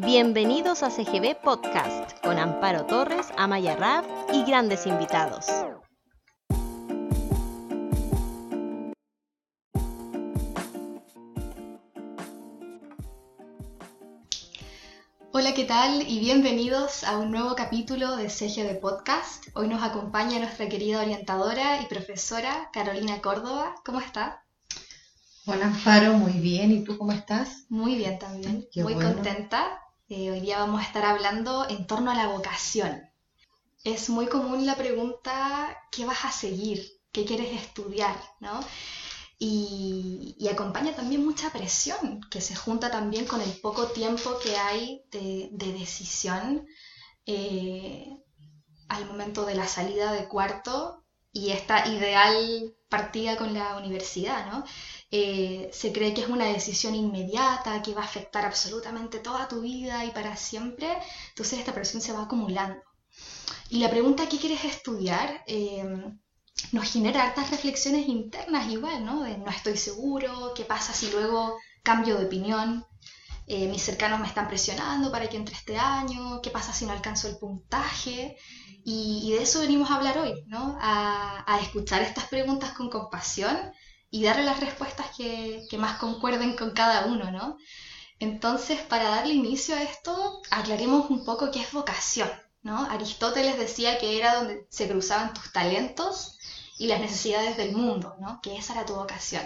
Bienvenidos a CGB Podcast con Amparo Torres, Amaya Rab y grandes invitados. Hola, ¿qué tal? Y bienvenidos a un nuevo capítulo de CGB Podcast. Hoy nos acompaña nuestra querida orientadora y profesora Carolina Córdoba. ¿Cómo está? Hola Amparo, muy bien. ¿Y tú cómo estás? Muy bien también. Qué Muy bueno. contenta. Eh, hoy día vamos a estar hablando en torno a la vocación. Es muy común la pregunta, ¿qué vas a seguir? ¿Qué quieres estudiar? ¿No? Y, acompaña también mucha presión, que se junta también con el poco tiempo que hay de, de decisión eh, al momento de la salida de cuarto y esta ideal partida con la universidad, ¿no? Eh, se cree que es una decisión inmediata, que va a afectar absolutamente toda tu vida y para siempre, entonces esta presión se va acumulando. Y la pregunta, ¿qué quieres estudiar? Eh, nos genera hartas reflexiones internas igual, ¿no? De no estoy seguro, ¿qué pasa si luego cambio de opinión? Eh, mis cercanos me están presionando para que entre este año, ¿qué pasa si no alcanzo el puntaje? Y, de eso venimos a hablar hoy, ¿no? A, a escuchar estas preguntas con compasión y darle las respuestas que, que más concuerden con cada uno, ¿no? Entonces, para darle inicio a esto, aclaremos un poco qué es vocación, ¿no? Aristóteles decía que era donde se cruzaban tus talentos y las necesidades del mundo, ¿no? Que esa era tu vocación.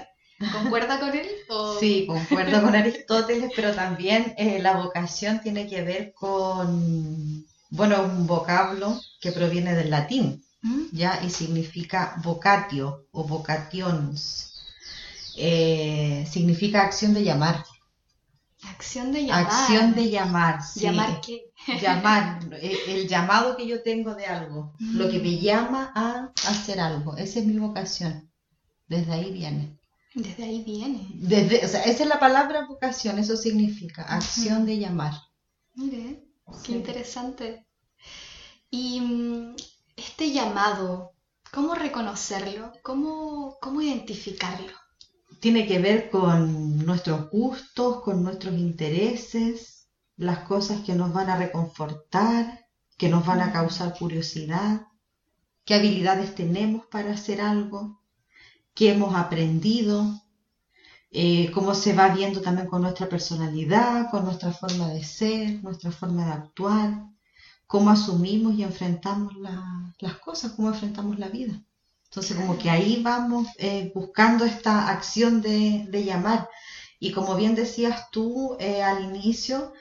¿Concuerda con él? o- Sí, concuerdo con Aristóteles, pero también eh, la vocación tiene que ver con, bueno, un vocablo que proviene del latín, ¿Mm? ¿ya? Y significa vocatio o vocations. Eh, significa acción de llamar. Acción de llamar. Acción de llamar, sí. ¿Llamar qué? llamar, eh, el llamado que yo tengo de algo, lo que me llama a hacer algo, esa es mi vocación. Desde ahí viene. Desde ahí viene. Desde, o sea, esa es la palabra vocación, eso significa acción de llamar. Mire, qué interesante. Y mm, este llamado, ¿cómo reconocerlo? ¿Cómo, cómo identificarlo? Tiene que ver con nuestros gustos, con nuestros intereses, las cosas que nos van a reconfortar, que nos van a causar curiosidad, qué habilidades tenemos para hacer algo, qué hemos aprendido, eh, cómo se va viendo también con nuestra personalidad, con nuestra forma de ser, nuestra forma de actuar, cómo asumimos y enfrentamos la- las cosas, cómo enfrentamos la vida. Entonces, como que ahí vamos eh, buscando esta acción de, de llamar. Y como bien decías tú eh, al inicio,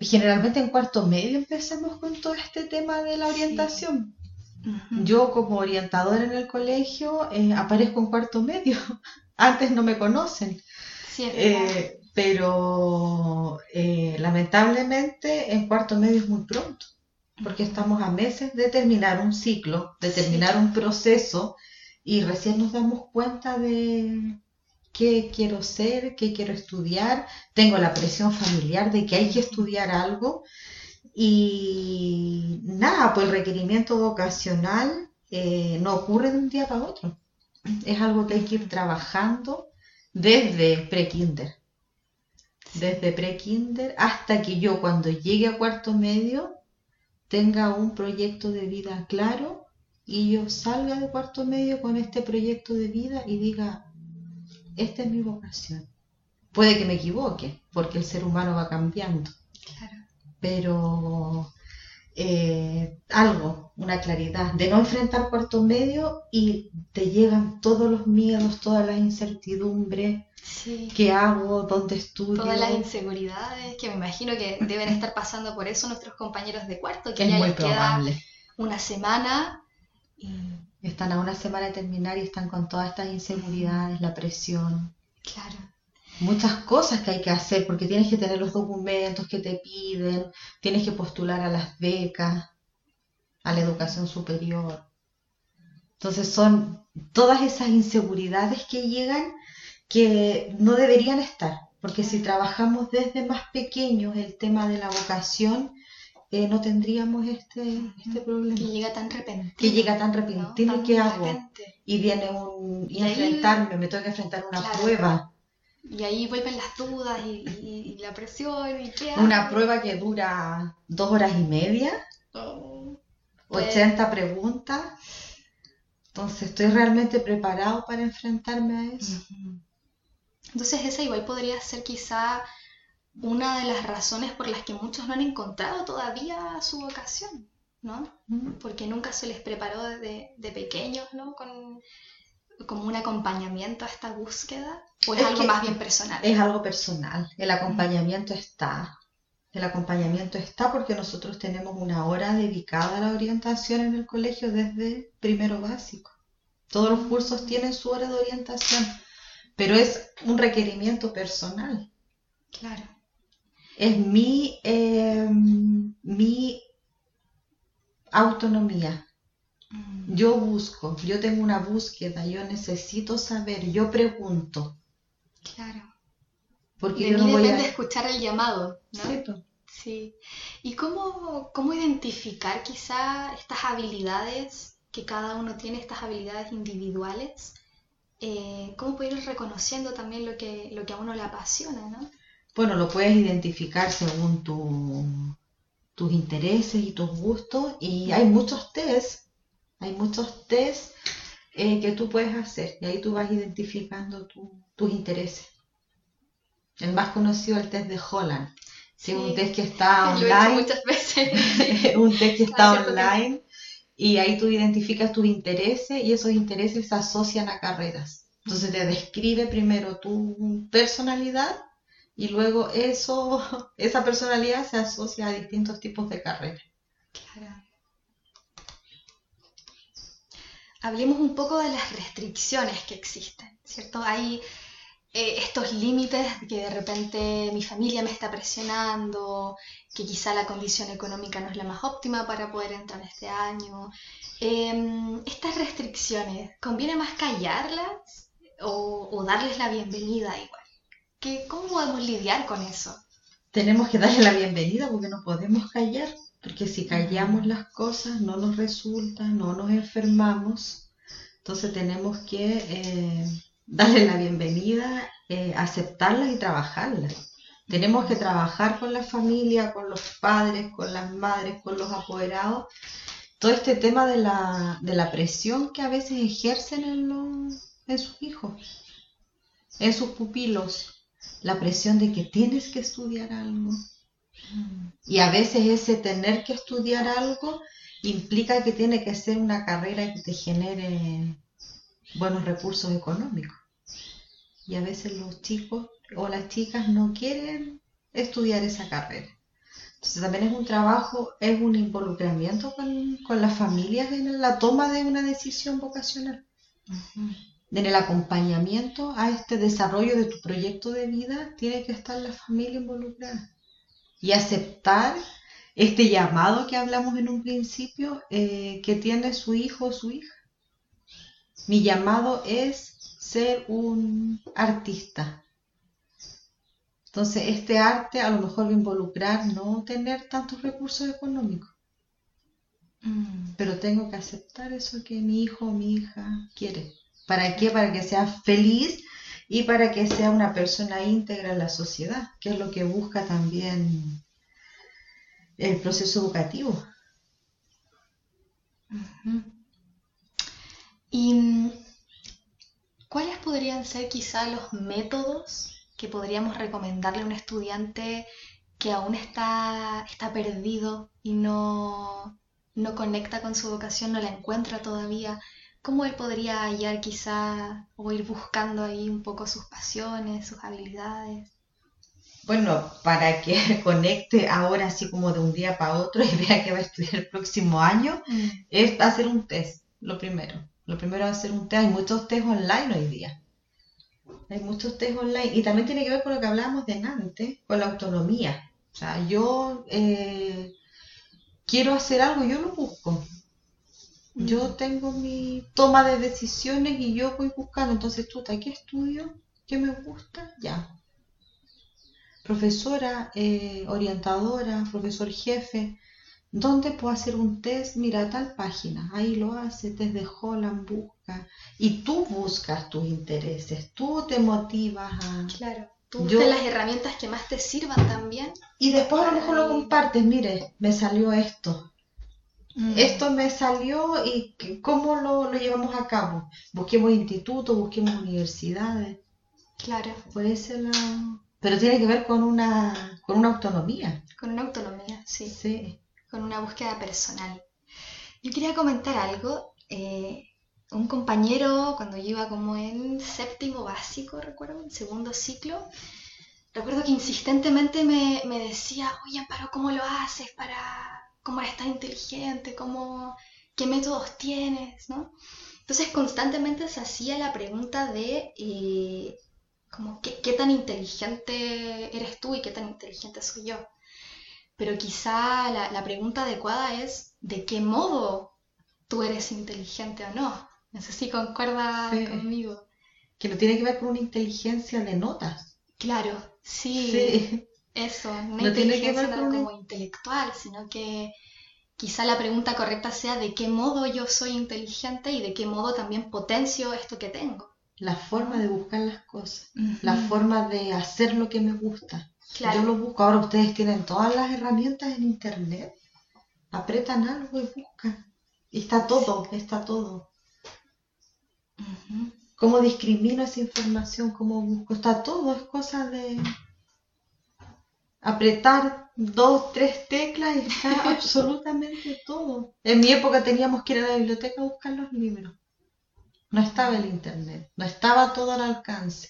generalmente en cuarto medio empezamos con todo este tema de la Sí. Yo como orientadora en el colegio eh, aparezco en cuarto medio. Antes no me conocen. Sí. Eh, pero eh, lamentablemente en cuarto medio es muy pronto, porque estamos a meses de terminar un ciclo, de terminar Sí. un proceso y recién nos damos cuenta de qué quiero ser, qué quiero estudiar. Tengo la presión familiar de que hay que estudiar algo y nada, pues el requerimiento vocacional eh, no ocurre de un día para otro. Es algo que hay que ir trabajando desde pre-kinder desde pre-kinder hasta que yo cuando llegue a cuarto medio tenga un proyecto de vida claro y yo salga de cuarto medio con este proyecto de vida y diga, esta es mi vocación. Puede que me equivoque, porque el ser humano va cambiando, Claro. Pero eh, algo, una claridad, de no enfrentar cuarto medio y te llegan todos los miedos, todas las incertidumbres, Sí. ¿qué hago? ¿Dónde estudio? Todas las inseguridades que me imagino que deben estar pasando por eso nuestros compañeros de cuarto, que es ya muy les queda una semana y Están a una semana de terminar y están con todas estas inseguridades, la presión, claro. Muchas cosas que hay que hacer porque tienes que tener los documentos que te piden, tienes que postular a las becas, a la educación superior. Entonces son todas esas inseguridades que llegan que no deberían estar, porque si trabajamos desde más pequeños el tema de la vocación, eh, no tendríamos este, este problema. Que llega tan repentino. que llega tan repentino qué hago repente. y viene un y Y ahí- enfrentarme me tengo que enfrentar a una Claro. prueba Y ahí vuelven las dudas y, y- y la presión y qué Una hago? prueba que dura dos horas y media, Oh, Pues- 80 preguntas. Entonces, ¿estoy realmente preparado para enfrentarme a eso? Entonces esa igual podría ser quizá una de las razones por las que muchos no han encontrado todavía su vocación, ¿no? Porque nunca se les preparó desde de pequeños, ¿no? Con como un acompañamiento a esta búsqueda, o es, Es algo más bien personal. Es algo personal. El acompañamiento está. El acompañamiento está porque nosotros tenemos una hora dedicada a la orientación en el colegio desde primero básico. Todos los cursos tienen su hora de orientación, pero es un requerimiento personal. Claro. Es mi, eh, mi autonomía. Mm, Yo busco, yo tengo una búsqueda, yo necesito saber, yo pregunto, Claro. porque De yo mí no voy depende a... escuchar el llamado, ¿no? Sí, pues. Sí. ¿Y cómo, cómo identificar quizá estas habilidades que cada uno tiene, estas habilidades individuales? Eh, ¿cómo poder ir reconociendo también lo que, lo que a uno le apasiona, ¿no? Bueno, lo puedes identificar según tu- tus intereses y tus gustos y hay muchos test, hay muchos test eh, que tú puedes hacer y ahí tú vas identificando tu- tus intereses. El más conocido es el test de Holland, es un Sí. test que está Lo he hecho online, muchas veces. un test que está Cada cierto online y ahí tú identificas tus intereses y esos intereses se asocian a carreras. Entonces te describe primero tu personalidad y luego eso, esa personalidad se asocia a distintos tipos de carreras. Claro. Hablemos un poco de las restricciones que existen, ¿cierto? Hay eh, estos límites que de repente mi familia me está presionando, que quizá la condición económica no es la más óptima para poder entrar este año. Em, estas restricciones, ¿conviene más callarlas o, darles la bienvenida igual? ¿Qué, ¿Cómo podemos lidiar con eso? Tenemos que darle la bienvenida porque no podemos callar, porque si callamos las cosas no nos resulta, no nos enfermamos. Entonces tenemos que eh, darle la bienvenida, eh, aceptarlas y trabajarlas. Tenemos que trabajar con la familia, con los padres, con las madres, con los apoderados. Todo este tema de la, de la presión que a veces ejercen en, los- en sus hijos, en sus pupilos. La presión de que tienes que estudiar algo. Y a veces ese tener que estudiar algo implica que tiene que ser una carrera que te genere buenos recursos económicos. Y a veces los chicos o las chicas no quieren estudiar esa carrera. Entonces también es un trabajo, es un involucramiento con, con las familias en la toma de una decisión vocacional, en el acompañamiento a este desarrollo de tu proyecto de vida, tiene que estar la familia involucrada y aceptar este llamado que hablamos en un principio eh, que tiene su hijo o su hija. Mi llamado es ser un artista. Entonces, este arte a lo mejor va a involucrar no tener tantos recursos económicos, Mm, pero tengo que aceptar eso que mi hijo o mi hija quiere. ¿Para qué? Para que sea feliz y para que sea una persona íntegra en la sociedad, que es lo que busca también el proceso educativo. ¿Y cuáles podrían ser quizá los métodos que podríamos recomendarle a un estudiante que aún está, está perdido y no, no conecta con su vocación, no la encuentra todavía? ¿Cómo él podría hallar quizá o ir buscando ahí un poco sus pasiones, sus habilidades? Bueno, para que conecte ahora así como de un día para otro y vea que va a estudiar el próximo año, es hacer un test, lo primero. Lo primero es hacer un test. Hay muchos test online hoy día. Hay muchos test online. Y también tiene que ver con lo que hablábamos de antes, con la autonomía. O sea, yo eh, quiero hacer algo, yo lo busco. Yo tengo mi toma de decisiones y yo voy buscando. Entonces, tú, ¿qué estudio? ¿Qué me gusta? Ya. Profesora, eh, orientadora, profesor jefe, ¿Dónde puedo hacer un test? Mira, tal página, ahí lo hace, test de Holland, busca. Y tú buscas tus intereses, tú te motivas a... Claro, tú buscas las herramientas que más te sirvan también. Y después a lo mejor lo compartes, mire, me salió esto. Mm. Esto me salió y cómo lo, lo llevamos a cabo. Busquemos institutos, busquemos universidades. Claro. Puede ser la... Pero tiene que ver con una, con una autonomía. Con una autonomía, sí. Sí con una búsqueda personal. Yo quería comentar algo. Eh, un compañero, cuando yo iba como en séptimo básico, recuerdo, en segundo ciclo, recuerdo que insistentemente me, decía, oye, Amparo, ¿cómo lo haces para, cómo eres tan inteligente? ¿Cómo, ¿Qué métodos tienes? ¿no? Entonces constantemente se hacía la pregunta de, eh, como, ¿qué, ¿qué tan inteligente eres tú y qué tan inteligente soy yo? pero quizá la, pregunta adecuada es ¿de qué modo tú eres inteligente o no? No sé si concuerda conmigo. Que no tiene que ver con una inteligencia de notas. Claro, sí. Eso, no, no inteligencia como intelectual, sino que quizá la pregunta correcta sea de qué modo yo soy inteligente y de qué modo también potencio esto que tengo. La forma de buscar las cosas, la forma de hacer lo que me gusta. Yo lo busco. Ahora ustedes tienen todas las herramientas en internet. Apretan algo y buscan. Y está todo, está todo. ¿Cómo discrimino esa información? ¿Cómo busco? Está todo, es cosa de apretar dos, tres teclas y está absolutamente todo. En mi época teníamos que ir a la biblioteca a buscar los libros. No estaba el internet, no estaba todo al alcance.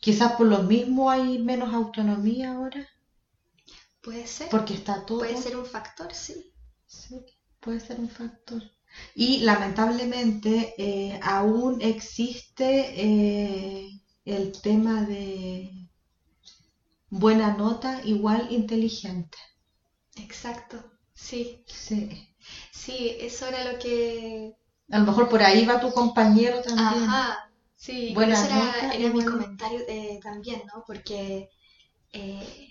Quizás por lo mismo hay menos autonomía ahora. Puede ser. Porque está todo. Puede ser un factor, sí. Sí, puede ser un factor. Y lamentablemente eh, aún existe eh, el tema de buena nota igual inteligente. Exacto, sí. Sí. Sí, eso era lo que... A lo mejor por ahí va tu compañero también. Ajá, Sí, bueno, ese era, mi comentario eh, también, ¿no? Porque eh,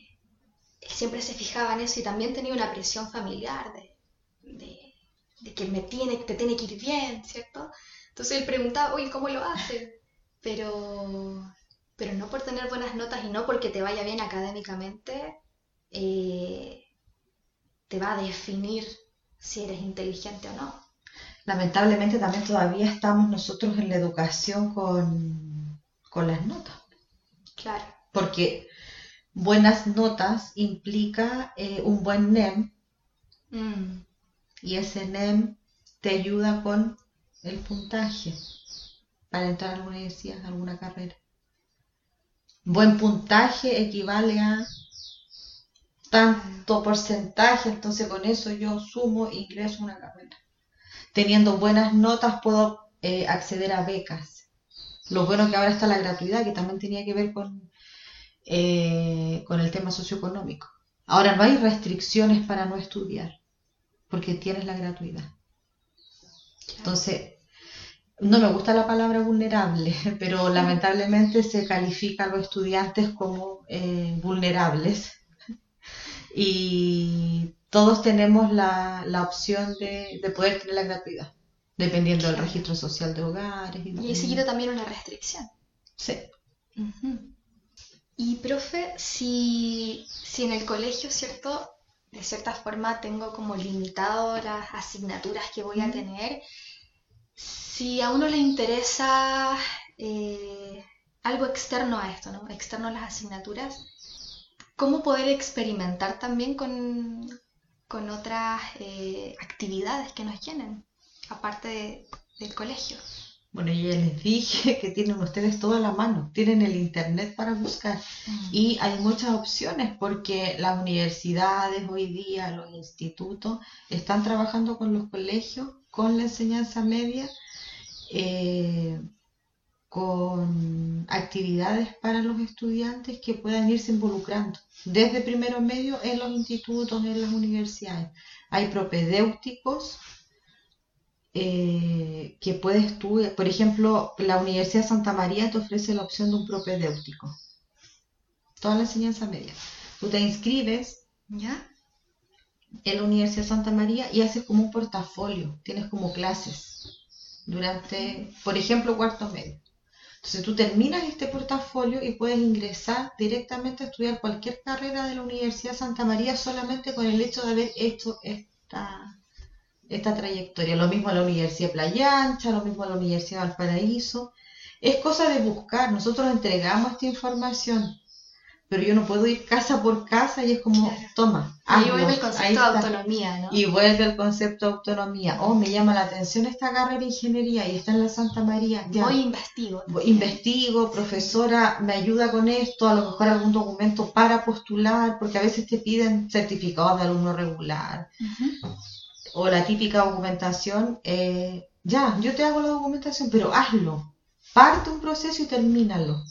siempre se fijaba en eso y también tenía una presión familiar de, que me tiene, te tiene que ir bien, ¿cierto? Entonces él preguntaba, oye, ¿cómo lo hace? Pero, pero no por tener buenas notas y no porque te vaya bien académicamente, eh, te va a definir si eres inteligente o no lamentablemente también todavía estamos nosotros en la educación con, las notas. Claro. Porque buenas notas implica eh, un buen NEM mm. y ese NEM te ayuda con el puntaje para entrar a alguna universidad, a alguna carrera. Buen puntaje equivale a tanto porcentaje, entonces con eso yo sumo ingreso a una carrera teniendo buenas notas puedo eh, acceder a becas. Lo bueno que ahora está la gratuidad, que también tenía que ver con, eh, con el tema socioeconómico. Ahora no hay restricciones para no estudiar, porque tienes la gratuidad. Entonces, no me gusta la palabra vulnerable, pero lamentablemente se califica a los estudiantes como eh, vulnerables. Y todos tenemos la, opción de, poder tener la gratuidad, dependiendo del registro social de hogares. Y, y seguido también una restricción. Sí. Y, profe, si, si en el colegio, ¿cierto? De cierta forma tengo como limitado las asignaturas que voy a tener, si a uno le interesa eh, algo externo a esto, ¿no? Externo a las asignaturas, ¿cómo poder experimentar también con, con otras eh, actividades que nos llenen, aparte del colegio. Bueno, yo ya les dije que tienen ustedes toda la mano, tienen el internet para buscar y hay muchas opciones porque las universidades hoy día, los institutos, están trabajando con los colegios, con la enseñanza media, eh, con actividades para los estudiantes que puedan irse involucrando desde primero medio en los institutos, en las universidades. Hay propedéuticos eh, que puedes tú, por ejemplo, la Universidad Santa María te ofrece la opción de un propedéutico. Toda la enseñanza media. Tú te inscribes, ¿ya? en la Universidad Santa María y haces como un portafolio, tienes como clases durante, por ejemplo, cuarto medio. Entonces tú terminas este portafolio y puedes ingresar directamente a estudiar cualquier carrera de la Universidad Santa María solamente con el hecho de haber hecho esta, esta trayectoria. Lo mismo a la Universidad Playa Ancha, lo mismo a la Universidad Valparaíso. Es cosa de buscar, nosotros entregamos esta información pero yo no puedo ir casa por casa y es como, toma. Ahí vuelve el concepto de autonomía, ¿no? Y vuelve el concepto de autonomía. Oh, me llama la atención esta carrera de ingeniería y está en la Santa María. Ya. Voy investigo. investigo, profesora, me ayuda con esto, a lo mejor algún documento para postular, porque a veces te piden certificados de alumno regular. O la típica documentación, eh, ya, yo te hago la documentación, pero hazlo. Parte un proceso y termínalo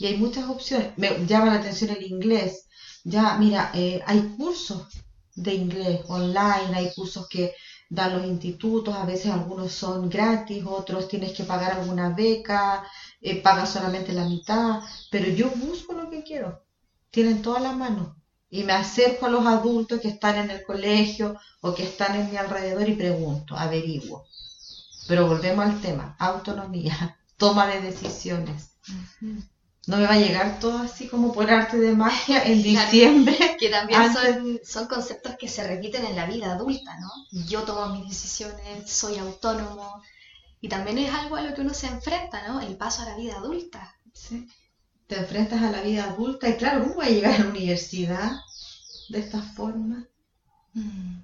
y hay muchas opciones. Me llama la atención el inglés. Ya, mira, eh, hay cursos de inglés online, hay cursos que dan los institutos, a veces algunos son gratis, otros tienes que pagar alguna beca, eh, pagas solamente la mitad, pero yo busco lo que quiero. Tienen toda la mano. Y me acerco a los adultos que están en el colegio o que están en mi alrededor y pregunto, averiguo. Pero volvemos al tema, autonomía, toma de decisiones no me va a llegar todo así como por arte de magia en diciembre. Que también son, son, conceptos que se repiten en la vida adulta, ¿no? Yo tomo mis decisiones, soy autónomo. Y también es algo a lo que uno se enfrenta, ¿no? El paso a la vida adulta. Sí. Te enfrentas a la vida adulta y claro, ¿cómo voy a llegar a la universidad de esta forma? Mm.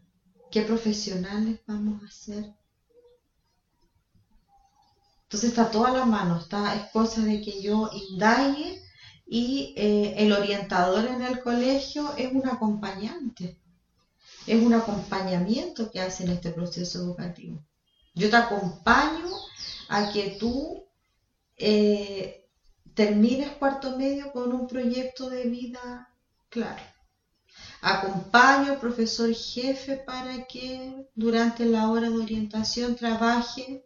¿Qué profesionales vamos a ser? Entonces está toda la mano, está, es cosa de que yo indague y eh, el orientador en el colegio es un acompañante, es un acompañamiento que hace en este proceso educativo. Yo te acompaño a que tú eh, termines cuarto medio con un proyecto de vida claro. Acompaño al profesor jefe para que durante la hora de orientación trabaje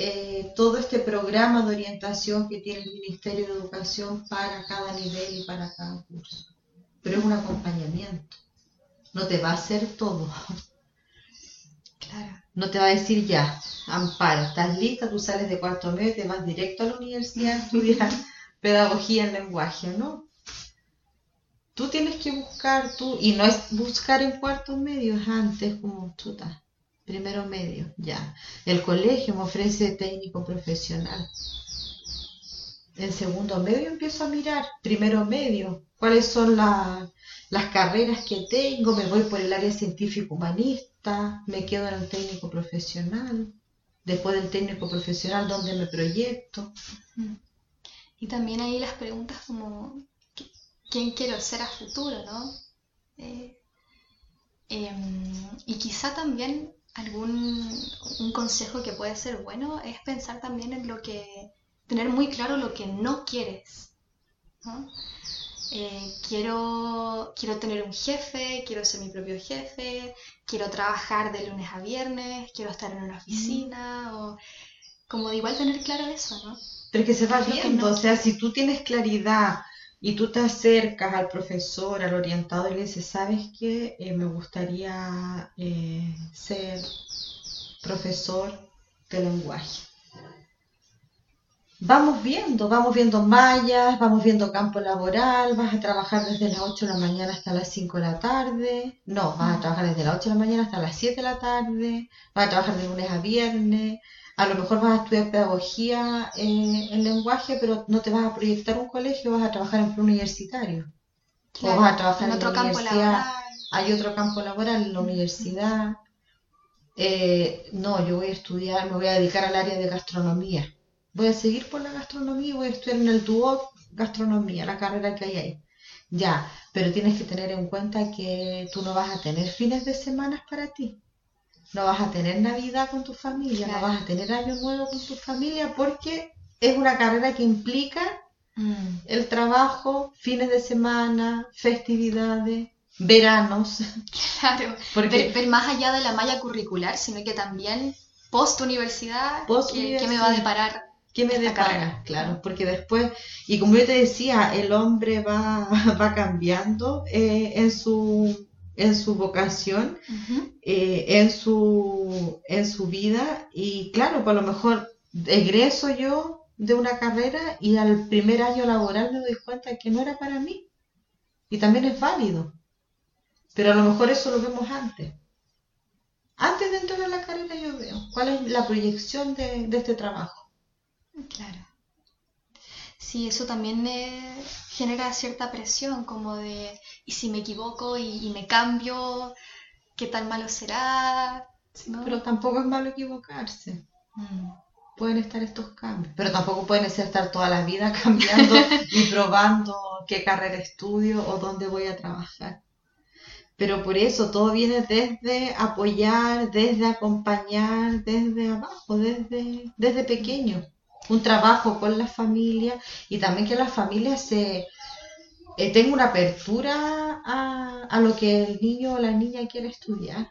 eh, todo este programa de orientación que tiene el Ministerio de Educación para cada nivel y para cada curso. Pero es un acompañamiento. No te va a hacer todo. Claro. No te va a decir ya, Amparo, estás lista, tú sales de cuarto medio y te vas directo a la universidad a estudiar pedagogía en lenguaje, ¿no? Tú tienes que buscar tú, y no es buscar en cuarto medio, es antes como chuta primero medio, ya. El colegio me ofrece técnico profesional. En segundo medio empiezo a mirar, primero medio, cuáles son las carreras que tengo, me voy por el área científico humanista, me quedo en el técnico profesional, después del técnico profesional, ¿dónde me proyecto? Y también ahí las preguntas como, ¿quién quiero ser a futuro, no? Eh, em, y quizá también algún un consejo que puede ser bueno es pensar también en lo que, tener muy claro lo que no quieres. Eh, quiero, quiero tener un jefe, quiero ser mi propio jefe, quiero trabajar de lunes a viernes, quiero estar en una oficina, o como de igual tener claro eso, ¿no? Pero que se va viendo, o sea, si tú tienes claridad y tú te acercas al profesor, al orientador y le dices, ¿sabes qué? Eh, me gustaría eh, ser profesor de lenguaje. Vamos viendo, vamos viendo mallas, vamos viendo campo laboral, vas a trabajar desde las 8 de la mañana hasta las 5 de la tarde, no, vas a trabajar desde las 8 de la mañana hasta las 7 de la tarde, vas a trabajar de lunes a viernes, a lo mejor vas a estudiar pedagogía eh, en lenguaje, pero no te vas a proyectar un colegio, vas a trabajar en un universitario. o vas a trabajar en, otro campo laboral. Hay otro campo laboral en la universidad. Eh, no, yo voy a estudiar, me voy a dedicar al área de gastronomía. Voy a seguir por la gastronomía y voy a estudiar en el tubo gastronomía, la carrera que hay ahí. Ya, pero tienes que tener en cuenta que tú no vas a tener fines de semana para ti no vas a tener Navidad con tu familia, no vas a tener Año Nuevo con tu familia, porque es una carrera que implica mm. el trabajo, fines de semana, festividades, veranos. Claro, porque, ver, más allá de la malla curricular, sino que también post universidad, ¿qué, me va a deparar? ¿Qué me depara? Claro, porque después, y como yo te decía, el hombre va, va cambiando eh, en su en su vocación, eh, en, su, en su vida. Y claro, por lo mejor egreso yo de una carrera y al primer año laboral me doy cuenta que no era para mí. Y también es válido. Pero a lo mejor eso lo vemos antes. Antes de entrar a la carrera yo veo cuál es la proyección de, este trabajo. Claro. Sí, eso también eh, genera cierta presión, como de, ¿y si me equivoco y, me cambio? ¿Qué tan malo será? Pero tampoco es malo equivocarse. Mm. Pueden estar estos cambios. Pero tampoco pueden ser estar toda la vida cambiando y probando qué carrera estudio o dónde voy a trabajar. Pero por eso todo viene desde apoyar, desde acompañar, desde abajo, desde, desde pequeño. Un trabajo con la familia y también que la familia se eh, tenga una apertura a, a lo que el niño o la niña quiere estudiar.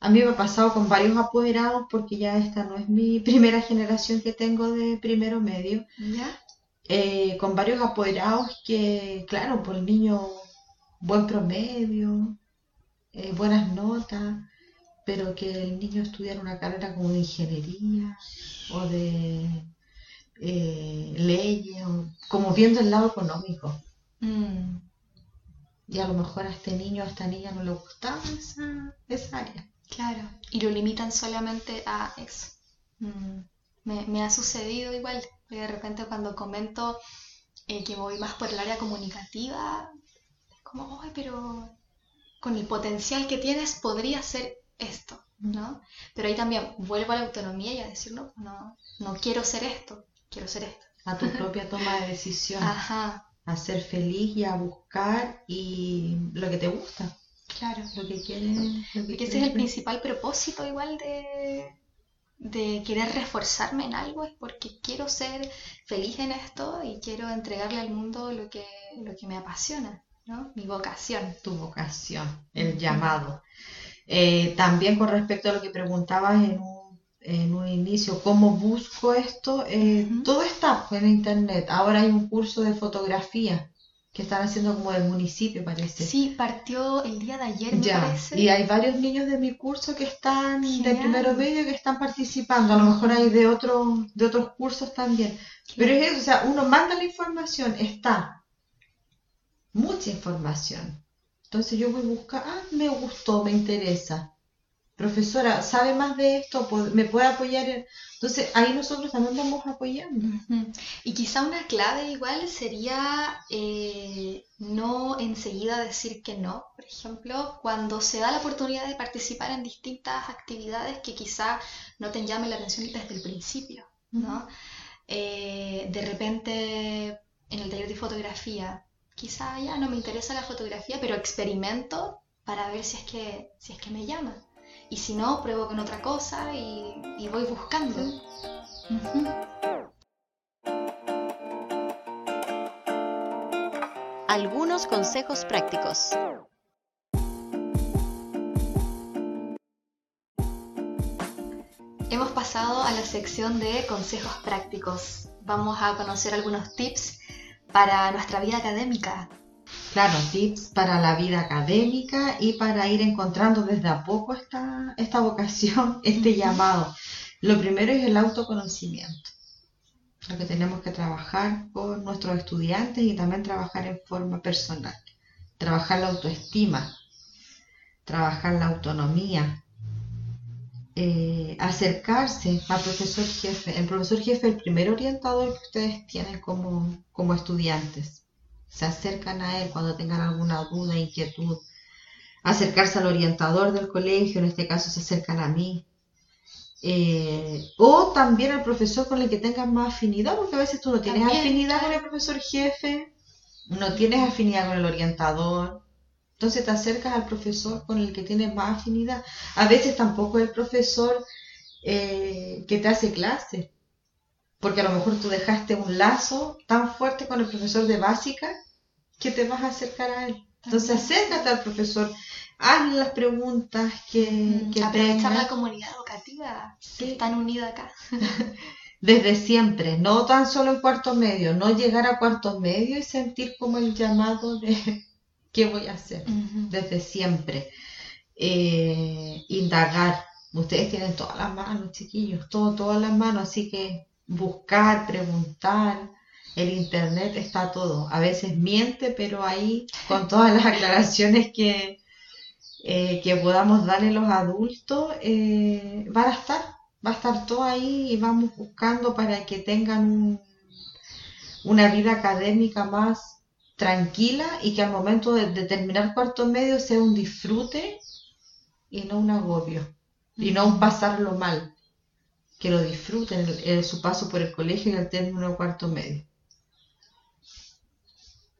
A mí me ha pasado con varios apoderados porque ya esta no es mi primera generación que tengo de primero medio. Eh, con varios apoderados que, claro, por el niño buen promedio, eh, buenas notas, pero que el niño estudiara una carrera como de ingeniería o de eh, leyes, como viendo el lado económico. Mm. Y a lo mejor a este niño, a esta niña no le gustaba esa, esa área. Claro, y lo limitan solamente a eso. Mm. Me, me, ha sucedido igual, de repente cuando comento eh, que voy más por el área comunicativa, es como, ay, pero con el potencial que tienes podría ser esto, ¿no? Pero ahí también vuelvo a la autonomía y a decir, no, no, no quiero ser esto, quiero ser esto. A tu propia toma de decisión. Ajá. A ser feliz y a buscar y lo que te gusta. Claro. Lo que quieres. que ese es el principal propósito igual de, de querer reforzarme en algo, es porque quiero ser feliz en esto y quiero entregarle al mundo lo que, lo que me apasiona. ¿no? Mi vocación. Tu vocación, el llamado. Eh, también con respecto a lo que preguntabas en un, en un inicio, ¿cómo busco esto? Eh, todo está en internet. Ahora hay un curso de fotografía que están haciendo como del municipio, parece. Sí, partió el día de ayer, me parece. Y hay varios niños de mi curso que están de primero medio que están participando. A lo mejor hay de, otro, de otros cursos también. Pero es eso, o sea, uno manda la información, está mucha información. Entonces yo voy a buscar, ah, me gustó, me interesa. Profesora, ¿sabe más de esto? ¿Me puede apoyar? Entonces ahí nosotros también vamos apoyando. Y quizá una clave igual sería eh, no enseguida decir que no. Por ejemplo, cuando se da la oportunidad de participar en distintas actividades que quizá no te llamen la atención desde el principio. ¿no? Eh, de repente en el taller de fotografía quizá ya no me interesa la fotografía, pero experimento para ver si es que, si es que me llama. Y si no, pruebo con otra cosa y, voy buscando. Algunos consejos prácticos. Hemos pasado a la sección de consejos prácticos. Vamos a conocer algunos tips para nuestra vida académica. Claro, tips para la vida académica y para ir encontrando desde a poco esta, esta vocación, este llamado. Lo primero es el autoconocimiento, lo que tenemos que trabajar con nuestros estudiantes y también trabajar en forma personal. Trabajar la autoestima, trabajar la autonomía, eh, acercarse al profesor jefe. El profesor jefe es el primer orientador que ustedes tienen como, como estudiantes. Se acercan a él cuando tengan alguna duda, inquietud. Acercarse al orientador del colegio, en este caso se acercan a mí. Eh, o también al profesor con el que tengan más afinidad, porque a veces tú no tienes afinidad con el profesor jefe, no tienes afinidad con el orientador, entonces te acercas al profesor con el que tienes más afinidad. A veces tampoco es el profesor eh, que te hace clase, porque a lo mejor tú dejaste un lazo tan fuerte con el profesor de básica que te vas a acercar a él. Entonces acércate al profesor, haz las preguntas que, mm, que Aprovechar la comunidad educativa que están unida acá. Desde siempre, no tan solo en cuarto medio, no llegar a cuarto medio y sentir como el llamado de ¿Qué voy a hacer? Desde siempre. Eh, indagar. Ustedes tienen todas las manos, chiquillos, todo, todas las manos, así que buscar, preguntar. El internet está todo. A veces miente, pero ahí, con todas las aclaraciones que, eh, que podamos darle los adultos, eh, van a estar, va a estar todo ahí y vamos buscando para que tengan un- una vida académica más tranquila y que al momento de, de terminar cuarto medio sea un disfrute y no un agobio y no un pasarlo mal, que lo disfruten el- el- su paso por el colegio y el término de cuarto medio.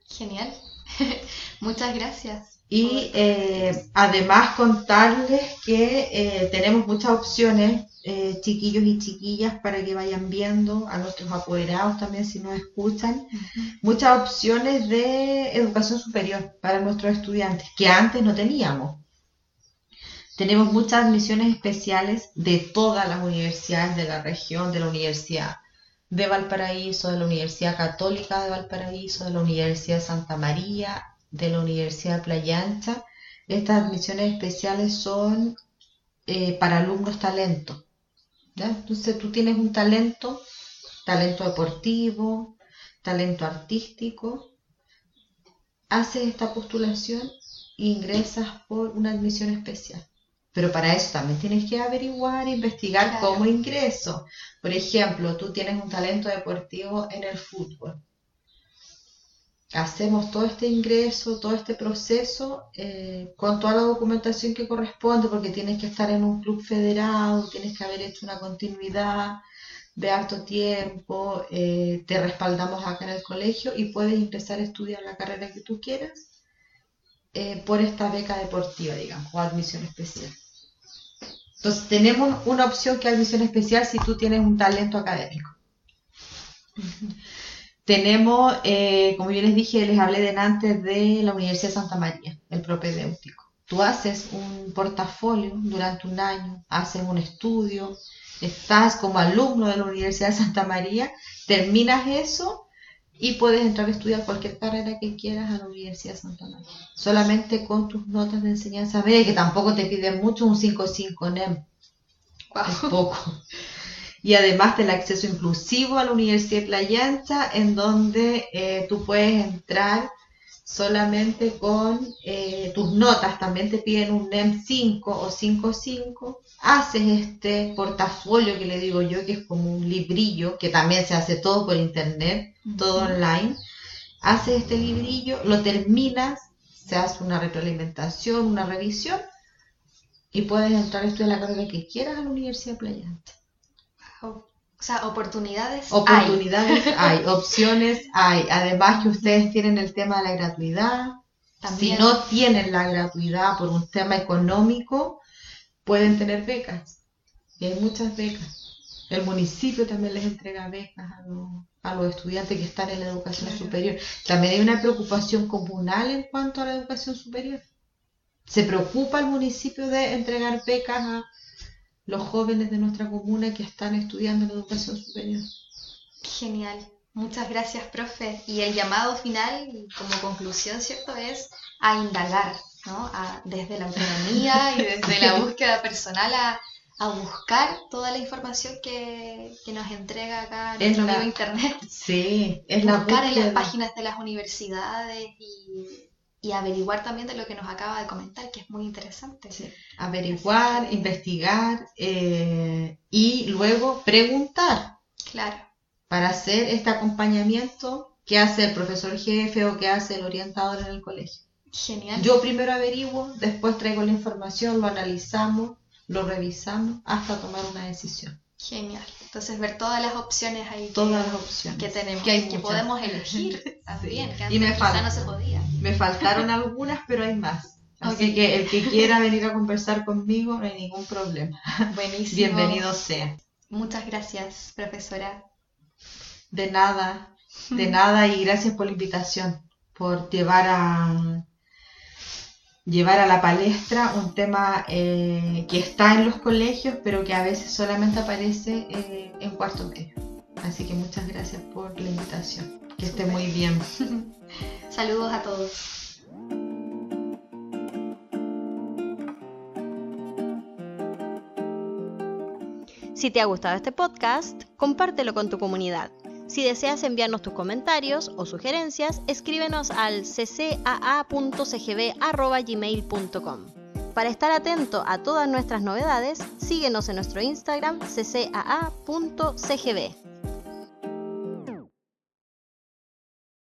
Genial. Muchas gracias. Y eh, además contarles que eh, tenemos muchas opciones, eh, chiquillos y chiquillas, para que vayan viendo, a nuestros apoderados también si nos escuchan, muchas opciones de educación superior para nuestros estudiantes, que antes no teníamos. Tenemos muchas admisiones especiales de todas las universidades de la región, de la Universidad de Valparaíso, de la Universidad Católica de Valparaíso, de la Universidad Santa María, de la Universidad de Playa Ancha. Estas admisiones especiales son eh, para alumnos talento. ¿ya? Entonces tú tienes un talento, talento deportivo, talento artístico, haces esta postulación e ingresas por una admisión especial. Pero para eso también tienes que averiguar, investigar Claro. cómo ingreso. Por ejemplo, tú tienes un talento deportivo en el fútbol. Hacemos todo este ingreso, todo este proceso eh, con toda la documentación que corresponde, porque tienes que estar en un club federado, tienes que haber hecho una continuidad de alto tiempo, eh, te respaldamos acá en el colegio y puedes ingresar a estudiar la carrera que tú quieras eh, por esta beca deportiva, digamos, o admisión especial. Entonces tenemos una opción que es admisión especial si tú tienes un talento académico. Tenemos, eh, como yo les dije, les hablé de antes de la Universidad de Santa María, el propedéutico. Tú haces un portafolio durante un año, haces un estudio, estás como alumno de la Universidad de Santa María, terminas eso y puedes entrar a estudiar cualquier carrera que quieras a la Universidad de Santa María. Solamente con tus notas de enseñanza media, que tampoco te piden mucho, un 5.5 NEM, es Guau. poco. Y además del acceso inclusivo a la Universidad de Playa Ancha, en donde eh, tú puedes entrar solamente con eh, tus notas, también te piden un NEM 5 o 5.5, haces este portafolio que le digo yo, que es como un librillo, que también se hace todo por internet, todo online, haces este librillo, lo terminas, se hace una retroalimentación, una revisión, y puedes entrar a estudiar la carrera que quieras a la Universidad de Playa Ancha. O sea, oportunidades. Oportunidades hay, opciones hay. Además que ustedes tienen el tema de la gratuidad. También. Si no tienen la gratuidad por un tema económico, pueden tener becas. Y hay muchas becas. El municipio también les entrega becas a los, a los estudiantes que están en la educación Claro. superior. También hay una preocupación comunal en cuanto a la educación superior. Se preocupa el municipio de entregar becas a los jóvenes de nuestra comuna que están estudiando en la educación superior. Genial. Muchas gracias, profe. Y el llamado final, como conclusión, ¿cierto? Es a indagar, ¿no? A- desde la autonomía y desde la búsqueda personal a, a buscar toda la información que, que nos entrega acá Es nuestro la- amigo Internet. Sí, es la buscar en las páginas de las universidades y, y averiguar también de lo que nos acaba de comentar, que es muy interesante. Sí, Averiguar, investigar eh, y luego preguntar Claro, para hacer este acompañamiento que hace el profesor jefe o que hace el orientador en el colegio. genial. Yo primero averiguo, después traigo la información, lo analizamos, lo revisamos hasta tomar una decisión. Genial. Entonces ver todas las opciones ahí que- Todas las opciones. que tenemos, Que hay que podemos elegir también, Sí. que Y me quizá no se podía. Me faltaron algunas, pero hay más. Así que el que quiera venir a conversar conmigo, no hay ningún problema. Buenísimo. Bienvenido sea. Muchas gracias, profesora. De nada, de nada y gracias por la invitación, por llevar a llevar a la palestra un tema eh, que está en los colegios, pero que a veces solamente aparece eh, en cuarto medio. Así que muchas gracias por la invitación. Que esté muy bien. Saludos a todos. Si te ha gustado este podcast, compártelo con tu comunidad. Si deseas enviarnos tus comentarios o sugerencias, escríbenos al ccaa.cgb.gmail.com. Para estar atento a todas nuestras novedades, síguenos en nuestro Instagram ccaa.cgb.